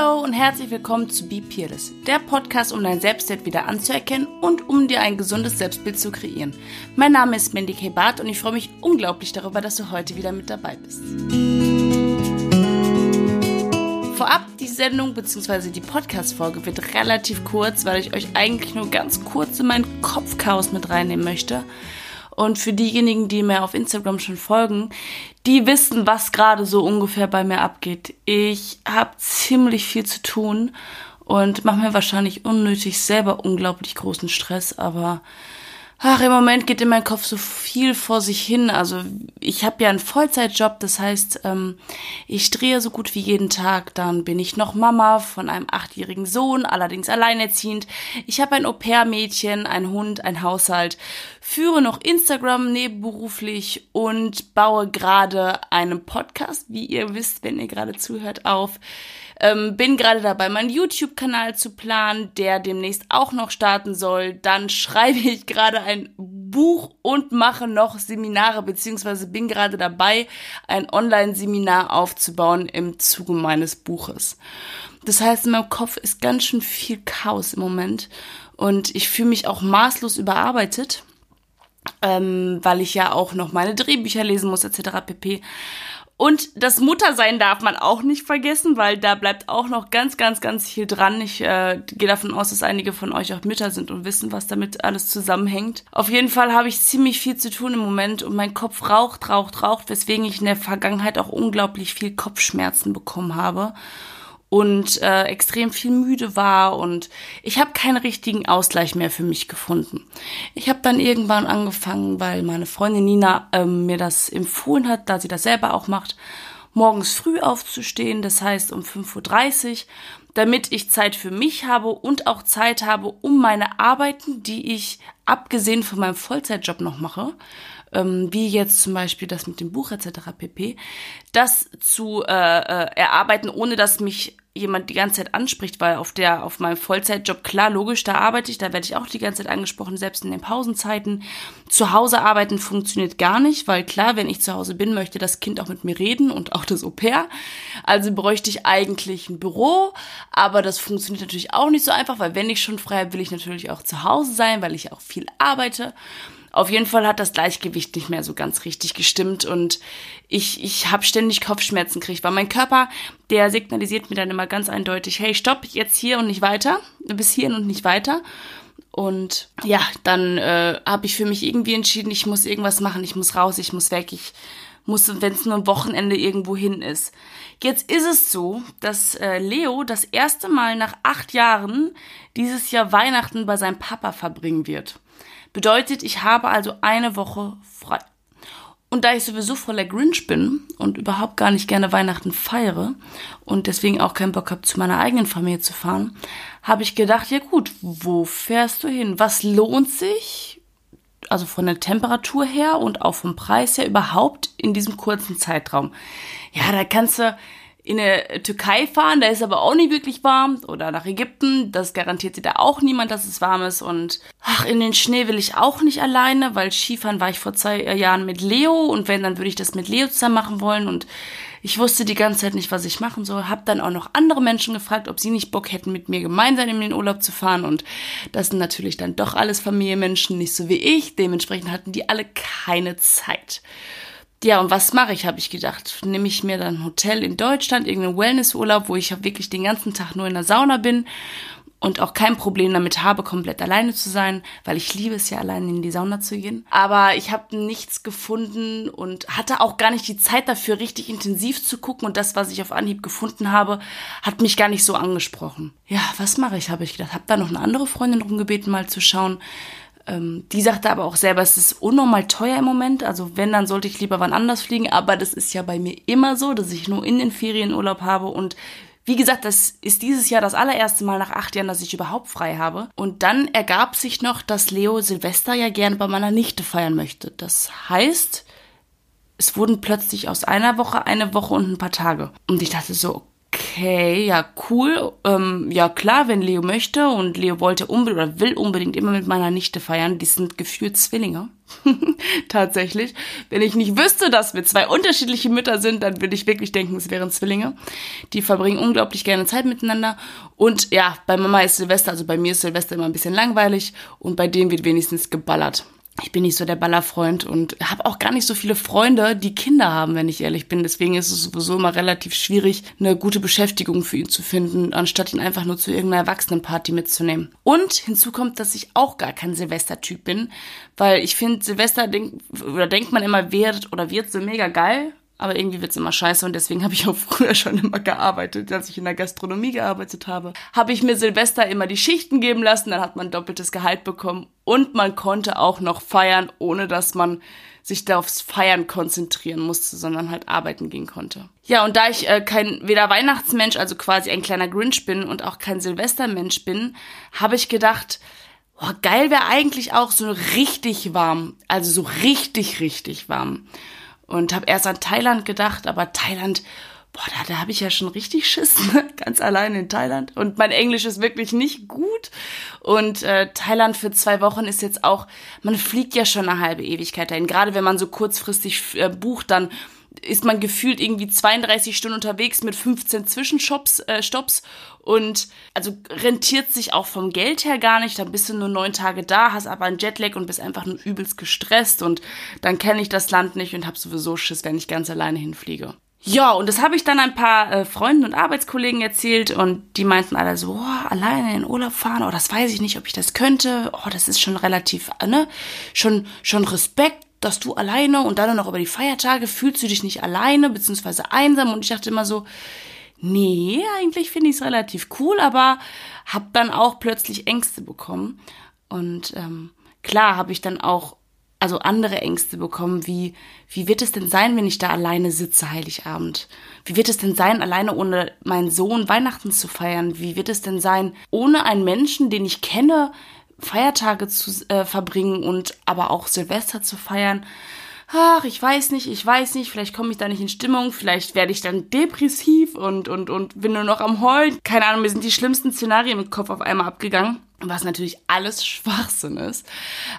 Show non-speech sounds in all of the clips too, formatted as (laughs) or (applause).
Hallo und herzlich willkommen zu Be Peerless, der Podcast, um dein Selbstwert wieder anzuerkennen und um dir ein gesundes Selbstbild zu kreieren. Mein Name ist Mandy K. Barth und ich freue mich unglaublich darüber, dass du heute wieder mit dabei bist. Vorab, die Sendung bzw. die Podcast-Folge wird relativ kurz, weil ich euch eigentlich nur ganz kurz in mein Kopfchaos mit reinnehmen möchte. Und für diejenigen, die mir auf Instagram schon folgen, die wissen, was gerade so ungefähr bei mir abgeht. Ich habe ziemlich viel zu tun und mache mir wahrscheinlich unnötig selber unglaublich großen Stress, aber Ach, im Moment geht in meinem Kopf so viel vor sich hin. Also ich habe ja einen Vollzeitjob, das heißt, ähm, ich drehe so gut wie jeden Tag. Dann bin ich noch Mama von einem achtjährigen Sohn, allerdings alleinerziehend. Ich habe ein Au-pair-Mädchen, ein Hund, ein Haushalt, führe noch Instagram nebenberuflich und baue gerade einen Podcast, wie ihr wisst, wenn ihr gerade zuhört, auf. Ähm, bin gerade dabei, meinen YouTube-Kanal zu planen, der demnächst auch noch starten soll. Dann (laughs) schreibe ich gerade ein Buch und mache noch Seminare, beziehungsweise bin gerade dabei, ein Online-Seminar aufzubauen im Zuge meines Buches. Das heißt, in meinem Kopf ist ganz schön viel Chaos im Moment und ich fühle mich auch maßlos überarbeitet, ähm, weil ich ja auch noch meine Drehbücher lesen muss etc. pp. Und das Muttersein darf man auch nicht vergessen, weil da bleibt auch noch ganz, ganz, ganz viel dran. Ich äh, gehe davon aus, dass einige von euch auch Mütter sind und wissen, was damit alles zusammenhängt. Auf jeden Fall habe ich ziemlich viel zu tun im Moment und mein Kopf raucht, raucht, raucht, weswegen ich in der Vergangenheit auch unglaublich viel Kopfschmerzen bekommen habe und äh, extrem viel müde war und ich habe keinen richtigen Ausgleich mehr für mich gefunden. Ich habe dann irgendwann angefangen, weil meine Freundin Nina ähm, mir das empfohlen hat, da sie das selber auch macht, morgens früh aufzustehen, das heißt um 5.30 Uhr, damit ich Zeit für mich habe und auch Zeit habe, um meine Arbeiten, die ich abgesehen von meinem Vollzeitjob noch mache, ähm, wie jetzt zum Beispiel das mit dem Buch etc. pp, das zu äh, äh, erarbeiten, ohne dass mich jemand die ganze Zeit anspricht, weil auf der, auf meinem Vollzeitjob, klar, logisch, da arbeite ich, da werde ich auch die ganze Zeit angesprochen, selbst in den Pausenzeiten. Zu Hause arbeiten funktioniert gar nicht, weil klar, wenn ich zu Hause bin, möchte das Kind auch mit mir reden und auch das Au pair. Also bräuchte ich eigentlich ein Büro, aber das funktioniert natürlich auch nicht so einfach, weil wenn ich schon frei habe, will ich natürlich auch zu Hause sein, weil ich auch viel arbeite. Auf jeden Fall hat das Gleichgewicht nicht mehr so ganz richtig gestimmt und ich, ich habe ständig Kopfschmerzen gekriegt, weil mein Körper, der signalisiert mir dann immer ganz eindeutig, hey, stopp, jetzt hier und nicht weiter, bis hierhin und nicht weiter. Und ja, dann äh, habe ich für mich irgendwie entschieden, ich muss irgendwas machen, ich muss raus, ich muss weg, ich muss, wenn es nur ein Wochenende irgendwo hin ist. Jetzt ist es so, dass äh, Leo das erste Mal nach acht Jahren dieses Jahr Weihnachten bei seinem Papa verbringen wird. Bedeutet, ich habe also eine Woche frei. Und da ich sowieso voller Grinch bin und überhaupt gar nicht gerne Weihnachten feiere und deswegen auch keinen Bock habe, zu meiner eigenen Familie zu fahren, habe ich gedacht, ja gut, wo fährst du hin? Was lohnt sich? Also von der Temperatur her und auch vom Preis her überhaupt in diesem kurzen Zeitraum. Ja, da kannst du in der Türkei fahren, da ist aber auch nicht wirklich warm. Oder nach Ägypten, das garantiert dir da auch niemand, dass es warm ist. Und ach, in den Schnee will ich auch nicht alleine, weil Skifahren war ich vor zwei Jahren mit Leo und wenn, dann würde ich das mit Leo zusammen machen wollen. Und ich wusste die ganze Zeit nicht, was ich machen soll. Hab dann auch noch andere Menschen gefragt, ob sie nicht Bock hätten, mit mir gemeinsam in den Urlaub zu fahren. Und das sind natürlich dann doch alles Familienmenschen, nicht so wie ich. Dementsprechend hatten die alle keine Zeit. Ja, und was mache ich, habe ich gedacht. Nehme ich mir dann ein Hotel in Deutschland, irgendeinen Wellnessurlaub, wo ich wirklich den ganzen Tag nur in der Sauna bin und auch kein Problem damit habe, komplett alleine zu sein, weil ich liebe es ja, alleine in die Sauna zu gehen. Aber ich habe nichts gefunden und hatte auch gar nicht die Zeit dafür, richtig intensiv zu gucken. Und das, was ich auf Anhieb gefunden habe, hat mich gar nicht so angesprochen. Ja, was mache ich, habe ich gedacht. Habe da noch eine andere Freundin rumgebeten, mal zu schauen, ähm, die sagte aber auch selber, es ist unnormal teuer im Moment. Also wenn, dann sollte ich lieber wann anders fliegen. Aber das ist ja bei mir immer so, dass ich nur in den Ferien Urlaub habe. Und wie gesagt, das ist dieses Jahr das allererste Mal nach acht Jahren, dass ich überhaupt frei habe. Und dann ergab sich noch, dass Leo Silvester ja gerne bei meiner Nichte feiern möchte. Das heißt, es wurden plötzlich aus einer Woche eine Woche und ein paar Tage. Und ich dachte so, okay, ja, cool. Ähm, ja, klar, wenn Leo möchte und Leo wollte unbedingt oder will unbedingt immer mit meiner Nichte feiern. Die sind gefühlt Zwillinge. (laughs) Tatsächlich. Wenn ich nicht wüsste, dass wir zwei unterschiedliche Mütter sind, dann würde ich wirklich denken, es wären Zwillinge. Die verbringen unglaublich gerne Zeit miteinander. Und ja, bei Mama ist Silvester, also bei mir ist Silvester immer ein bisschen langweilig und bei denen wird wenigstens geballert ich bin nicht so der Ballerfreund und habe auch gar nicht so viele Freunde, die Kinder haben, wenn ich ehrlich bin. Deswegen ist es sowieso immer relativ schwierig, eine gute Beschäftigung für ihn zu finden, anstatt ihn einfach nur zu irgendeiner Erwachsenenparty mitzunehmen. Und hinzu kommt, dass ich auch gar kein Silvestertyp bin, weil ich finde, Silvester denk, oder denkt man immer, wird oder wird so mega geil aber irgendwie wird's immer scheiße und deswegen habe ich auch (laughs) früher schon immer gearbeitet, als ich in der Gastronomie gearbeitet habe. Habe ich mir Silvester immer die Schichten geben lassen, dann hat man doppeltes Gehalt bekommen und man konnte auch noch feiern, ohne dass man sich da aufs Feiern konzentrieren musste, sondern halt arbeiten gehen konnte. Ja, und da ich äh, kein weder Weihnachtsmensch, also quasi ein kleiner Grinch bin und auch kein Silvestermensch bin, habe ich gedacht, oh, geil wäre eigentlich auch so richtig warm, also so richtig richtig warm und habe erst an Thailand gedacht, aber Thailand, boah, da, da habe ich ja schon richtig Schiss, (laughs) ne? ganz allein in Thailand. Und mein Englisch ist wirklich nicht gut. Und äh, Thailand für zwei Wochen ist jetzt auch, man fliegt ja schon eine halbe Ewigkeit dahin. Gerade wenn man so kurzfristig äh, bucht, dann ist man gefühlt irgendwie 32 Stunden unterwegs mit 15 Zwischenshops, äh, Stops und also rentiert sich auch vom Geld her gar nicht. Dann bist du nur neun Tage da, hast aber einen Jetlag und bist einfach nur übelst gestresst und dann kenne ich das Land nicht und hab sowieso Schiss, wenn ich ganz alleine hinfliege. Ja, und das habe ich dann ein paar äh, Freunden und Arbeitskollegen erzählt und die meinten alle so, oh, alleine in Urlaub fahren, oh, das weiß ich nicht, ob ich das könnte. Oh, das ist schon relativ, ne, schon, schon Respekt dass du alleine und dann noch über die Feiertage fühlst du dich nicht alleine beziehungsweise einsam und ich dachte immer so, nee, eigentlich finde ich es relativ cool, aber hab dann auch plötzlich Ängste bekommen und ähm, klar habe ich dann auch also andere Ängste bekommen, wie wie wird es denn sein, wenn ich da alleine sitze Heiligabend? Wie wird es denn sein, alleine ohne meinen Sohn Weihnachten zu feiern? Wie wird es denn sein, ohne einen Menschen, den ich kenne, Feiertage zu äh, verbringen und aber auch Silvester zu feiern. Ach, ich weiß nicht, ich weiß nicht, vielleicht komme ich da nicht in Stimmung, vielleicht werde ich dann depressiv und, und, und bin nur noch am Heulen. Keine Ahnung, mir sind die schlimmsten Szenarien im Kopf auf einmal abgegangen, was natürlich alles (laughs) Schwachsinn ist.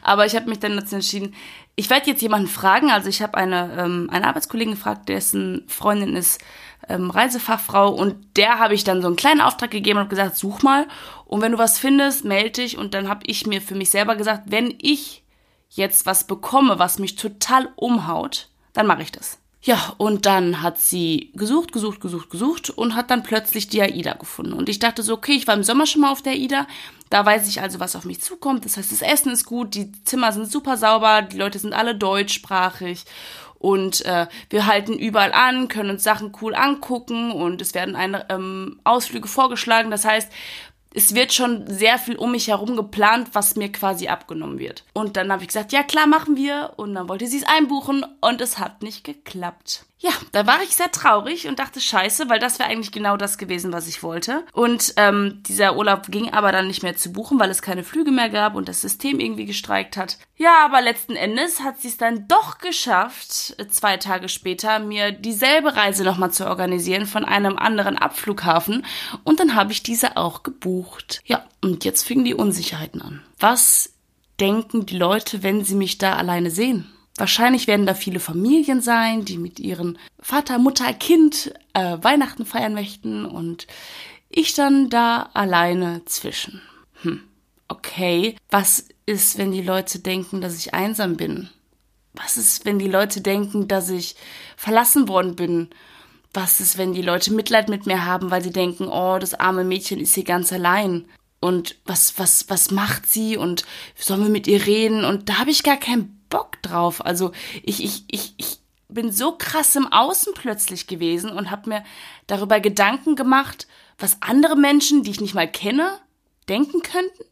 Aber ich habe mich dann dazu entschieden, ich werde jetzt jemanden fragen, also ich habe eine, ähm, eine Arbeitskollegen gefragt, dessen Freundin ist ähm, Reisefachfrau und der habe ich dann so einen kleinen Auftrag gegeben und gesagt, such mal und wenn du was findest, melde dich und dann habe ich mir für mich selber gesagt, wenn ich jetzt was bekomme, was mich total umhaut, dann mache ich das. Ja, und dann hat sie gesucht, gesucht, gesucht, gesucht und hat dann plötzlich die AIDA gefunden. Und ich dachte so, okay, ich war im Sommer schon mal auf der AIDA, da weiß ich also, was auf mich zukommt. Das heißt, das Essen ist gut, die Zimmer sind super sauber, die Leute sind alle deutschsprachig und äh, wir halten überall an, können uns Sachen cool angucken und es werden eine, ähm, Ausflüge vorgeschlagen. Das heißt, es wird schon sehr viel um mich herum geplant, was mir quasi abgenommen wird. Und dann habe ich gesagt, ja klar, machen wir. Und dann wollte sie es einbuchen und es hat nicht geklappt. Ja, da war ich sehr traurig und dachte, scheiße, weil das wäre eigentlich genau das gewesen, was ich wollte. Und ähm, dieser Urlaub ging aber dann nicht mehr zu buchen, weil es keine Flüge mehr gab und das System irgendwie gestreikt hat. Ja, aber letzten Endes hat sie es dann doch geschafft, äh, zwei Tage später mir dieselbe Reise nochmal zu organisieren von einem anderen Abflughafen. Und dann habe ich diese auch gebucht. Ja, und jetzt fingen die Unsicherheiten an. Was denken die Leute, wenn sie mich da alleine sehen? Wahrscheinlich werden da viele Familien sein, die mit ihren Vater, Mutter, Kind äh, Weihnachten feiern möchten und ich dann da alleine zwischen. Hm, okay. Was ist, wenn die Leute denken, dass ich einsam bin? Was ist, wenn die Leute denken, dass ich verlassen worden bin? Was ist, wenn die Leute Mitleid mit mir haben, weil sie denken, oh, das arme Mädchen ist hier ganz allein? Und was, was, was macht sie? Und sollen wir mit ihr reden? Und da habe ich gar keinen Bock drauf. Also ich, ich, ich, ich bin so krass im Außen plötzlich gewesen und habe mir darüber Gedanken gemacht, was andere Menschen, die ich nicht mal kenne, denken könnten.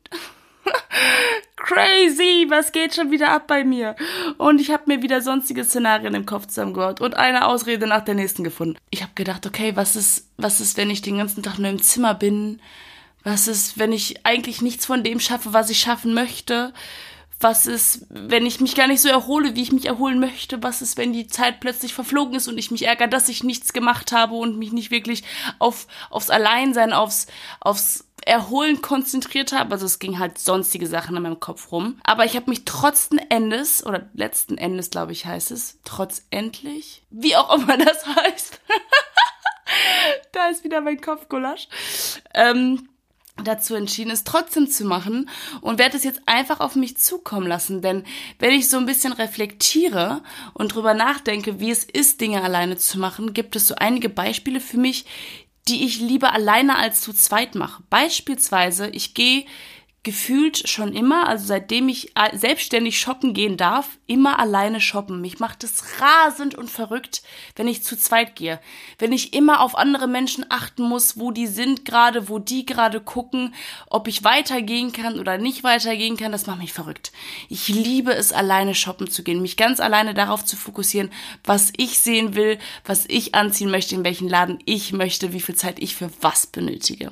(laughs) Crazy, was geht schon wieder ab bei mir? Und ich habe mir wieder sonstige Szenarien im Kopf zusammengehört und eine Ausrede nach der nächsten gefunden. Ich habe gedacht, okay, was ist, was ist, wenn ich den ganzen Tag nur im Zimmer bin? Was ist, wenn ich eigentlich nichts von dem schaffe, was ich schaffen möchte? Was ist, wenn ich mich gar nicht so erhole, wie ich mich erholen möchte? Was ist, wenn die Zeit plötzlich verflogen ist und ich mich ärgere, dass ich nichts gemacht habe und mich nicht wirklich auf, aufs Alleinsein, aufs, aufs Erholen konzentriert habe. Also es ging halt sonstige Sachen in meinem Kopf rum. Aber ich habe mich trotz Endes, oder letzten Endes, glaube ich, heißt es, trotz endlich, wie auch immer das (laughs) heißt. (laughs) da ist wieder mein Kopfgulasch. Ähm, dazu entschieden, es trotzdem zu machen und werde es jetzt einfach auf mich zukommen lassen. Denn wenn ich so ein bisschen reflektiere und drüber nachdenke, wie es ist, Dinge alleine zu machen, gibt es so einige Beispiele für mich, die ich lieber alleine als zu zweit mache. Beispielsweise, ich gehe gefühlt schon immer, also seitdem ich äh, selbstständig shoppen gehen darf, immer alleine shoppen. Mich macht es rasend und verrückt, wenn ich zu zweit gehe. Wenn ich immer auf andere Menschen achten muss, wo die sind gerade, wo die gerade gucken, ob ich weitergehen kann oder nicht weitergehen kann, das macht mich verrückt. Ich liebe es, alleine shoppen zu gehen, mich ganz alleine darauf zu fokussieren, was ich sehen will, was ich anziehen möchte, in welchen Laden ich möchte, wie viel Zeit ich für was benötige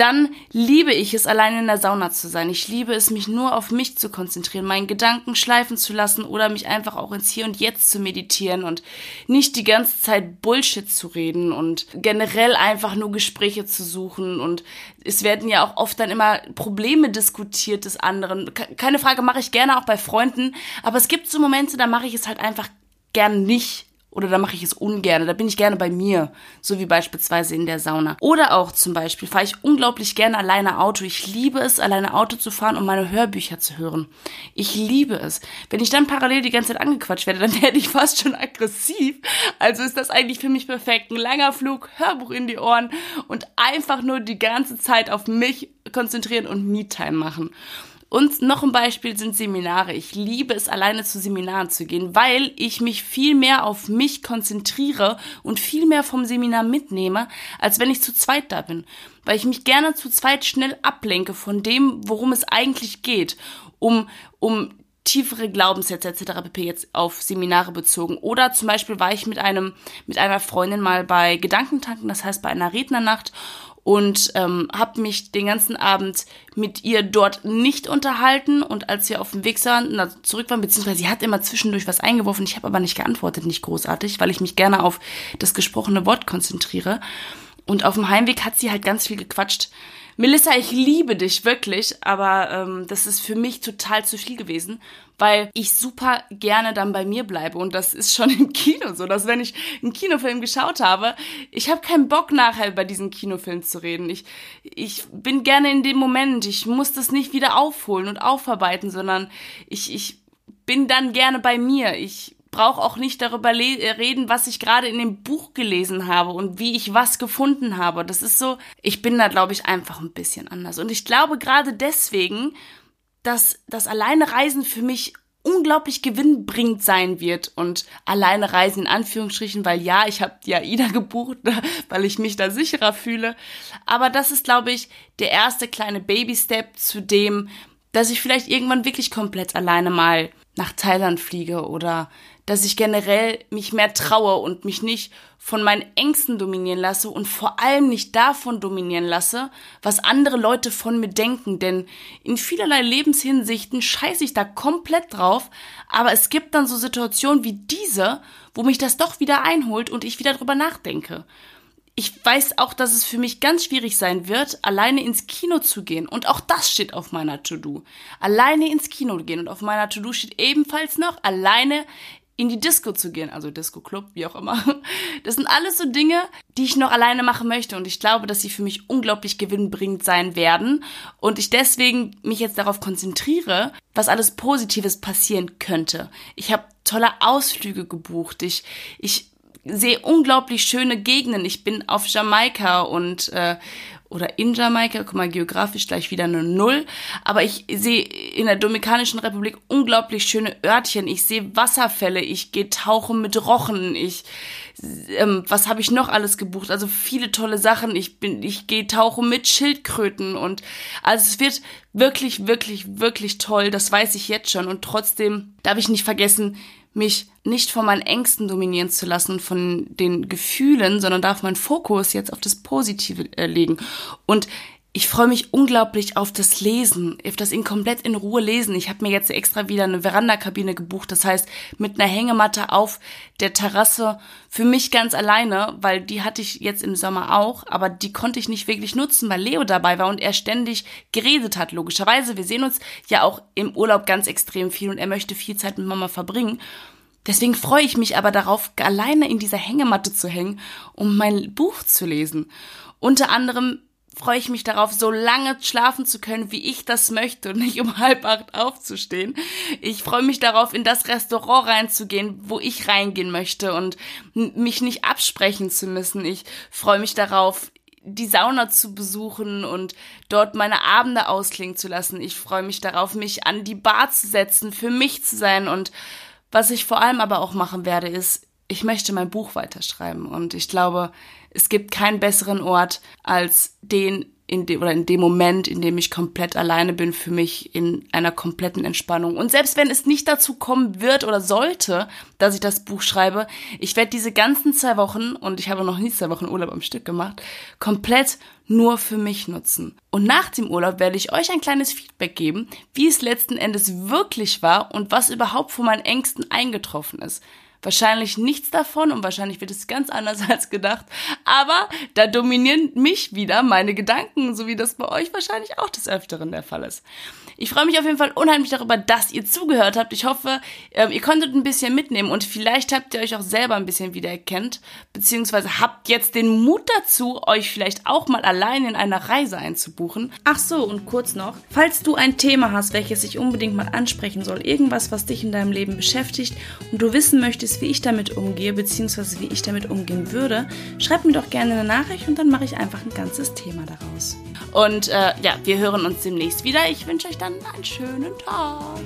dann liebe ich es, allein in der Sauna zu sein. Ich liebe es, mich nur auf mich zu konzentrieren, meinen Gedanken schleifen zu lassen oder mich einfach auch ins Hier und Jetzt zu meditieren und nicht die ganze Zeit Bullshit zu reden und generell einfach nur Gespräche zu suchen. Und es werden ja auch oft dann immer Probleme diskutiert des anderen. Keine Frage, mache ich gerne auch bei Freunden, aber es gibt so Momente, da mache ich es halt einfach gern nicht oder da mache ich es ungern, da bin ich gerne bei mir, so wie beispielsweise in der Sauna. Oder auch zum Beispiel fahre ich unglaublich gerne alleine Auto. Ich liebe es, alleine Auto zu fahren und meine Hörbücher zu hören. Ich liebe es. Wenn ich dann parallel die ganze Zeit angequatscht werde, dann (laughs) werde ich fast schon aggressiv. Also ist das eigentlich für mich perfekt. Ein langer Flug, Hörbuch in die Ohren und einfach nur die ganze Zeit auf mich konzentrieren und Me-Time machen. Und noch ein Beispiel sind Seminare. Ich liebe es, alleine zu Seminaren zu gehen, weil ich mich viel mehr auf mich konzentriere und viel mehr vom Seminar mitnehme, als wenn ich zu zweit da bin. Weil ich mich gerne zu zweit schnell ablenke von dem, worum es eigentlich geht, um, um tiefere Glaubenssätze etc. pp. jetzt auf Seminare bezogen. Oder zum Beispiel war ich mit einem, mit einer Freundin mal bei Gedankentanken, das heißt bei einer Rednernacht und ähm, habe mich den ganzen Abend mit ihr dort nicht unterhalten und als wir auf dem Weg sahen, na, zurück waren, beziehungsweise sie hat immer zwischendurch was eingeworfen, ich habe aber nicht geantwortet, nicht großartig, weil ich mich gerne auf das gesprochene Wort konzentriere. Und auf dem Heimweg hat sie halt ganz viel gequatscht. Melissa, ich liebe dich wirklich, aber ähm, das ist für mich total zu viel gewesen, weil ich super gerne dann bei mir bleibe und das ist schon (laughs) im Kino so, dass wenn ich einen Kinofilm geschaut habe, ich habe keinen Bock nachher über diesen Kinofilm zu reden. Ich ich bin gerne in dem Moment, ich muss das nicht wieder aufholen und aufarbeiten, sondern ich ich bin dann gerne bei mir. Ich brauche auch nicht darüber äh, reden, was ich gerade in dem Buch gelesen habe und wie ich was gefunden habe. Das ist so, ich bin da, glaube ich, einfach ein bisschen anders. Und ich glaube gerade deswegen, dass das alleine Reisen für mich unglaublich gewinnbringend sein wird und alleine reisen in Anführungsstrichen, weil ja, ich habe die AIDA gebucht, (laughs) weil ich mich da sicherer fühle. Aber das ist, glaube ich, der erste kleine Baby-Step zu dem, dass ich vielleicht irgendwann wirklich komplett alleine mal nach Thailand fliege oder dass ich generell mich mehr traue und mich nicht von meinen Ängsten dominieren lasse und vor allem nicht davon dominieren lasse, was andere Leute von mir denken. Denn in vielerlei Lebenshinsichten scheiße ich da komplett drauf, aber es gibt dann so Situationen wie diese, wo mich das doch wieder einholt und ich wieder drüber nachdenke. Ich weiß auch, dass es für mich ganz schwierig sein wird, alleine ins Kino zu gehen. Und auch das steht auf meiner To-Do. Alleine ins Kino gehen. Und auf meiner To-Do steht ebenfalls noch, alleine in die Disco zu gehen, also Disco Club, wie auch immer. (laughs) Das sind alles so Dinge, die ich noch alleine machen möchte und ich glaube, dass sie für mich unglaublich gewinnbringend sein werden und ich deswegen mich jetzt darauf konzentriere, was alles Positives passieren könnte. Ich habe tolle Ausflüge gebucht. Ich ich sehe unglaublich schöne Gegenden. Ich bin auf Jamaika und äh, oder in Jamaika, guck mal, geografisch gleich wieder eine Null. Aber ich sehe in der Dominikanischen Republik unglaublich schöne Örtchen. Ich sehe Wasserfälle, ich gehe tauchen mit Rochen, ich ähm, was habe ich noch alles gebucht? Also viele tolle Sachen. Ich bin, ich gehe tauchen mit Schildkröten und also es wird wirklich, wirklich, wirklich toll. Das weiß ich jetzt schon. Und trotzdem darf ich nicht vergessen, mich nicht von meinen Ängsten dominieren zu lassen, von den Gefühlen, sondern darf meinen Fokus jetzt auf das Positive äh, legen. Und ich freue mich unglaublich auf das Lesen, auf das in komplett in Ruhe lesen. Ich habe mir jetzt extra wieder eine Verandakabine gebucht, das heißt mit einer Hängematte auf der Terrasse für mich ganz alleine, weil die hatte ich jetzt im Sommer auch, aber die konnte ich nicht wirklich nutzen, weil Leo dabei war und er ständig geredet hat, logischerweise. Wir sehen uns ja auch im Urlaub ganz extrem viel und er möchte viel Zeit mit Mama verbringen. Deswegen freue ich mich aber darauf, alleine in dieser Hängematte zu hängen, um mein Buch zu lesen. Unter anderem freue ich mich darauf, so lange schlafen zu können, wie ich das möchte und nicht um (laughs) halb acht aufzustehen. Ich freue mich darauf, in das Restaurant reinzugehen, wo ich reingehen möchte und mich nicht absprechen zu müssen. Ich freue mich darauf, die Sauna zu besuchen und dort meine Abende ausklingen zu lassen. Ich freue mich darauf, mich an die Bar zu setzen, für mich zu sein und was ich vor allem aber auch machen werde, ist, ich möchte mein Buch weiterschreiben und ich glaube, es gibt keinen besseren Ort als den in dem oder in dem Moment, in dem ich komplett alleine bin, für mich in einer kompletten Entspannung. Und selbst wenn es nicht dazu kommen wird oder sollte, dass ich das Buch schreibe, ich werde diese ganzen zwei Wochen, und ich habe noch nie zwei Wochen Urlaub am Stück gemacht, komplett nur für mich nutzen. Und nach dem Urlaub werde ich euch ein kleines Feedback geben, wie es letzten Endes wirklich war und was überhaupt von meinen Ängsten eingetroffen ist. Wahrscheinlich nichts davon und wahrscheinlich wird es ganz anders (laughs) als gedacht. Aber da dominieren mich wieder meine Gedanken, so wie das bei euch wahrscheinlich auch des Öfteren der Fall ist. Ich freue mich auf jeden Fall unheimlich darüber, dass ihr zugehört habt. Ich hoffe, ähm, ihr konntet ein bisschen mitnehmen und vielleicht habt ihr euch auch selber ein bisschen wiedererkennt, beziehungsweise habt jetzt den Mut dazu, euch vielleicht auch mal allein in einer Reise einzubuchen. Ach so, und kurz noch, falls du ein Thema hast, welches ich unbedingt mal ansprechen soll, irgendwas, was dich in deinem Leben beschäftigt und du wissen möchtest, wie ich damit umgehe, beziehungsweise wie ich damit umgehen würde, schreib mir doch gerne eine Nachricht und dann mache ich einfach ein ganzes Thema daraus. Und äh, ja, wir hören uns demnächst wieder. Ich wünsche euch dann einen schönen Tag.